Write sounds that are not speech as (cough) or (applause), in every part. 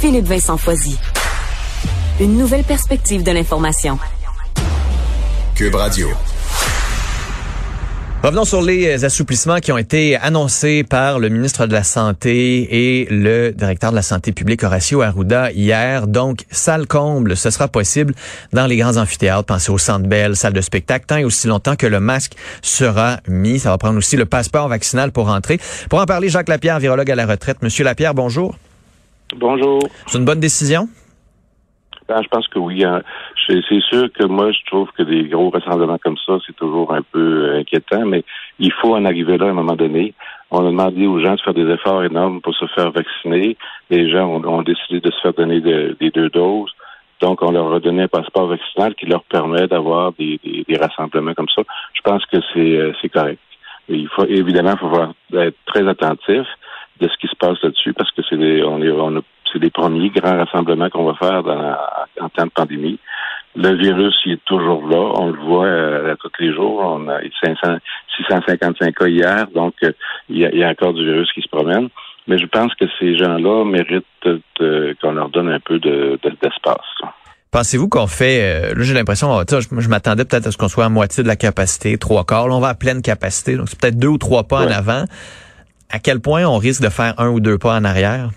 Philippe Vincent Foisy. Une nouvelle perspective de l'information. Cube Radio. Revenons sur les assouplissements qui ont été annoncés par le ministre de la Santé et le directeur de la Santé publique Horacio Arruda hier. Donc, salle comble, ce sera possible dans les grands amphithéâtres. Pensez au Centre Bell, salle de spectacle, tant et aussi longtemps que le masque sera mis. Ça va prendre aussi le passeport vaccinal pour entrer. Pour en parler, Jacques Lapierre, virologue à la retraite. Monsieur Lapierre, bonjour. Bonjour. C'est une bonne décision? Ben, je pense que oui. Hein. C'est sûr que moi, je trouve que des gros rassemblements comme ça, c'est toujours un peu inquiétant, mais il faut en arriver là à un moment donné. On a demandé aux gens de faire des efforts énormes pour se faire vacciner. Les gens ont, décidé de se faire donner des deux doses. Donc, on leur a donné un passeport vaccinal qui leur permet d'avoir des, rassemblements comme ça. Je pense que c'est correct. Il faut évidemment, il faut être très attentif de ce qui se passe là-dessus parce que c'est on est on a c'est les premiers grands rassemblements qu'on va faire dans, en temps de pandémie. Le virus, il est toujours là. On le voit euh, tous les jours. On a 500, 655 cas hier, donc euh, il, y a, encore du virus qui se promène. Mais je pense que ces gens-là méritent qu'on leur donne un peu d'espace. Pensez-vous qu'on fait, euh, là j'ai l'impression, je, je m'attendais peut-être à ce qu'on soit à moitié de la capacité, trois quarts. Là, on va à pleine capacité, donc c'est peut-être deux ou trois pas en avant. À quel point on risque de faire un ou deux pas en arrière?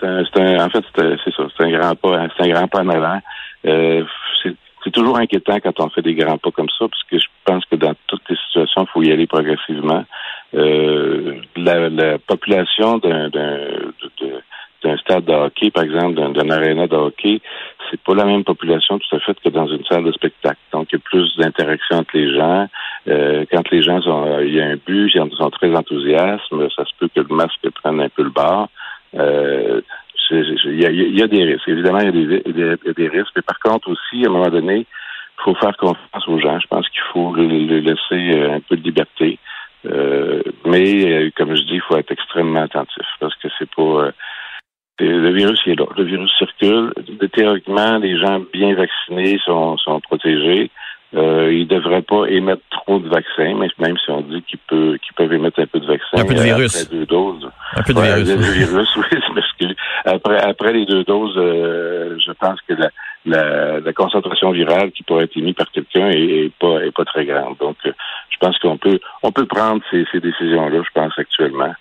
c'est un, en fait, c'est ça, c'est un grand pas, c'est un grand pas en avant. Euh, c'est toujours inquiétant quand on fait des grands pas comme ça, parce que je pense que dans toutes les situations, il faut y aller progressivement. Euh, la, la, population d'un d'un stade de hockey, par exemple, d'un aréna de hockey, c'est pas la même population tout à fait que dans une salle de spectacle. Donc, il y a plus d'interaction entre les gens. Euh, quand les gens sont, il y a un but, ils sont très enthousiastes, ça se peut que le masque prenne un peu le bar. Euh, il y, a, des risques. Évidemment, il y, a des, des, risques. Mais par contre, aussi, à un moment donné, il faut faire confiance aux gens. Je pense qu'il faut les laisser euh, un peu de liberté. Euh, mais, comme je dis, il faut être extrêmement attentif parce que c'est pas. le virus est là. Le virus circule. Théoriquement, les gens bien vaccinés sont, sont protégés. Euh, ils ne devraient pas émettre trop de vaccins, mais même si on dit qu'ils peuvent, qu'ils peuvent émettre un peu de vaccin. Un peu de virus. Après deux doses. Un peu de virus. Un virus, (laughs) oui, après, après les deux doses, euh, je pense que la, la, la, concentration virale qui pourrait être émise par quelqu'un est, pas, est pas très grande. Donc, euh, je pense qu'on peut, on peut prendre ces, ces décisions-là, je pense, actuellement.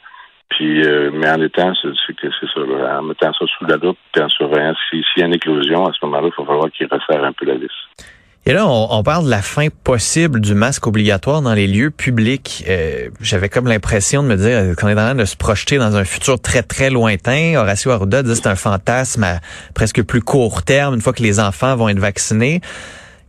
Puis, euh, mais en étant, c'est ça, en mettant ça sous la loupe, puis en surveillant, s'il y a une éclosion, à ce moment-là, il faut falloir qu'il resserre un peu la vis. Et là, on, parle de la fin possible du masque obligatoire dans les lieux publics. Euh, j'avais comme l'impression de me dire qu'on est en train de se projeter dans un futur très, très lointain. Horacio Arruda dit que c'est un fantasme à presque plus court terme, une fois que les enfants vont être vaccinés.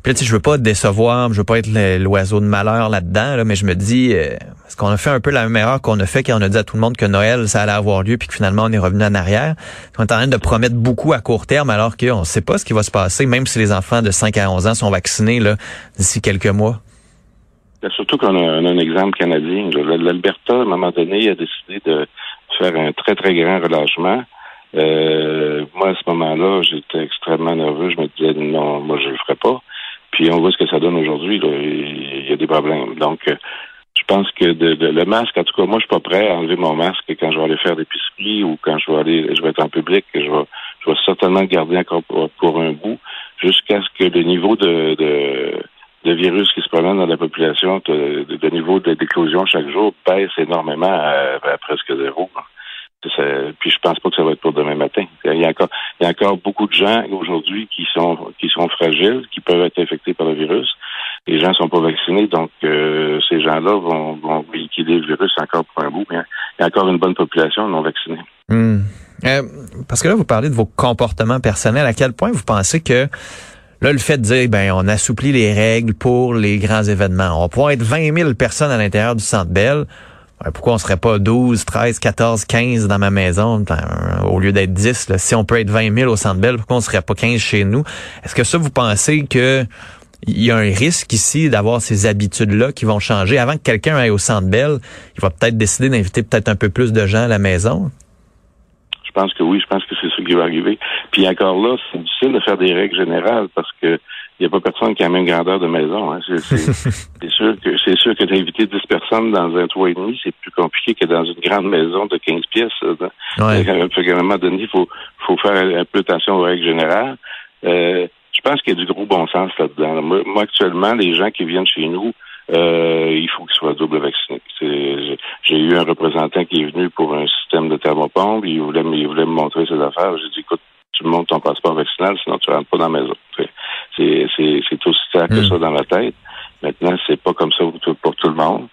Puis là, tu sais, je veux pas décevoir, je veux pas être l'oiseau de malheur là-dedans, là, mais je me dis, euh, est-ce qu'on a fait un peu la même erreur qu'on a fait quand on a dit à tout le monde que Noël, ça allait avoir lieu, puis que finalement, on est revenu en arrière? On est en train de promettre beaucoup à court terme, alors qu'on ne sait pas ce qui va se passer, même si les enfants de 5 à 11 ans sont vaccinés là d'ici quelques mois. Ben, surtout qu'on a, un exemple canadien. L'Alberta, à un moment donné, a décidé de faire un très, très grand relâchement. Euh, moi, à ce moment-là, j'étais extrêmement nerveux. Je me disais, non, moi, je le ferai pas. Puis on voit ce que ça donne aujourd'hui. Il y a des problèmes. Donc, euh, je pense que le masque, en tout cas, moi, je suis pas prêt à enlever mon masque quand je vais aller faire l'épicerie ou quand je vais aller, je vais être en public. Je vais, je vais certainement garder encore pour, un bout jusqu'à ce que le niveau de, de, virus qui se promène dans la population, le niveau d'éclosion chaque jour baisse énormément à presque zéro puis je pense pas que ça va être pour demain matin. Il y a encore, il y a encore beaucoup de gens aujourd'hui qui sont qui sont fragiles, qui peuvent être infectés par le virus. Les gens sont pas vaccinés, donc euh, ces gens-là vont, vont véhiculer le virus encore pour un bout. il y a encore une bonne population non vaccinée. Hmm. Euh, parce que là, vous parlez de vos comportements personnels. À quel point vous pensez que Là, le fait de dire, ben, on assouplit les règles pour les grands événements. On pouvoir être 20 000 personnes à l'intérieur du Centre Bell. Pourquoi on serait pas 12, 13, 14, 15 dans ma maison? Au lieu d'être 10? Si on peut être 20 000 au Centre Bell, pourquoi on serait pas 15 chez nous? Est-ce que ça, vous pensez que il y a un risque ici d'avoir ces habitudes-là qui vont changer. Avant que quelqu'un aille au Centre Bell, il va peut-être décider d'inviter peut-être un peu plus de gens à la maison. Je pense que oui, je pense que c'est ça qui va arriver. Puis encore là, c'est difficile de faire des règles générales parce que il n'y a pas personne qui a la même grandeur de maison. Hein. (laughs) C'est sûr que c'est sûr que d'inviter 10 personnes dans un toit et demi, c'est plus compliqué que dans une grande maison de 15 pièces. Ouais. À un moment donné, il faut, faut faire un peu attention aux règles générales. Euh, je pense qu'il y a du gros bon sens là-dedans. Moi, moi, actuellement, les gens qui viennent chez nous, euh, il faut qu'ils soient double vaccinés. J'ai eu un représentant qui est venu pour un système de thermopompe, il voulait, il voulait me montrer ses affaires. J'ai dit, écoute, tu me montres ton passeport vaccinal, sinon tu rentres pas dans la maison. C'est aussi clair que hmm. ça dans la tête. Maintenant, c'est pas comme ça pour tout le monde.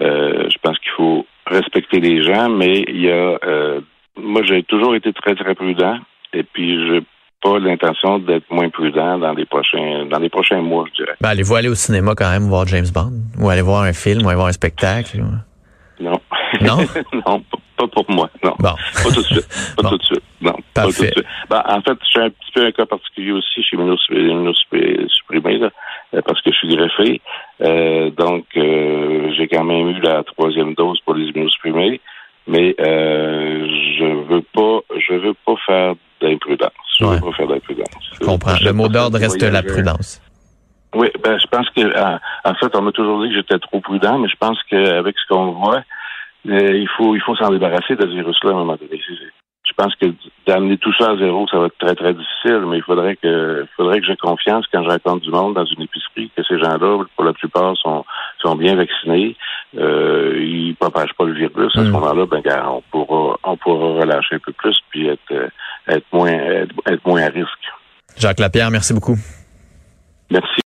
Euh, je pense qu'il faut respecter les gens, mais il y a euh, moi j'ai toujours été très, très prudent. Et puis je pas l'intention d'être moins prudent dans les prochains dans les prochains mois, je dirais. Ben, allez-vous aller au cinéma quand même voir James Bond? Ou aller voir un film, ou aller voir un spectacle? Non. Non? (laughs) non, pas pour moi, non. Bon. Pas tout de suite. (laughs) Pas tout de suite. Non. Pas tout de suite. Ben, en fait, je suis un petit peu un cas particulier aussi chez supprimé, là, euh, parce que je suis greffé. Euh, donc, euh, j'ai quand même eu la troisième dose pour les immunosupprimés, mais euh, je veux pas, je veux pas faire d'imprudence. Je veux pas faire d'imprudence. Je comprends. Le mot d'ordre reste la prudence. Oui, ben je pense que en, fait, on m'a toujours dit que j'étais trop prudent, mais je pense qu'avec ce qu'on voit, il faut il faut s'en débarrasser de ce virus-là à un moment donné. Je pense que d'amener tout ça à zéro, ça va être très, très difficile, mais il faudrait que il faudrait que j'ai confiance quand je du monde dans une épicerie, que ces gens-là, pour la plupart, sont, sont bien vaccinés. Euh, ils propagent pas le virus. À ce mm. moment-là, ben on pourra on pourra relâcher un peu plus puis être être moins être moins à risque. Jacques Lapierre, merci beaucoup. Merci.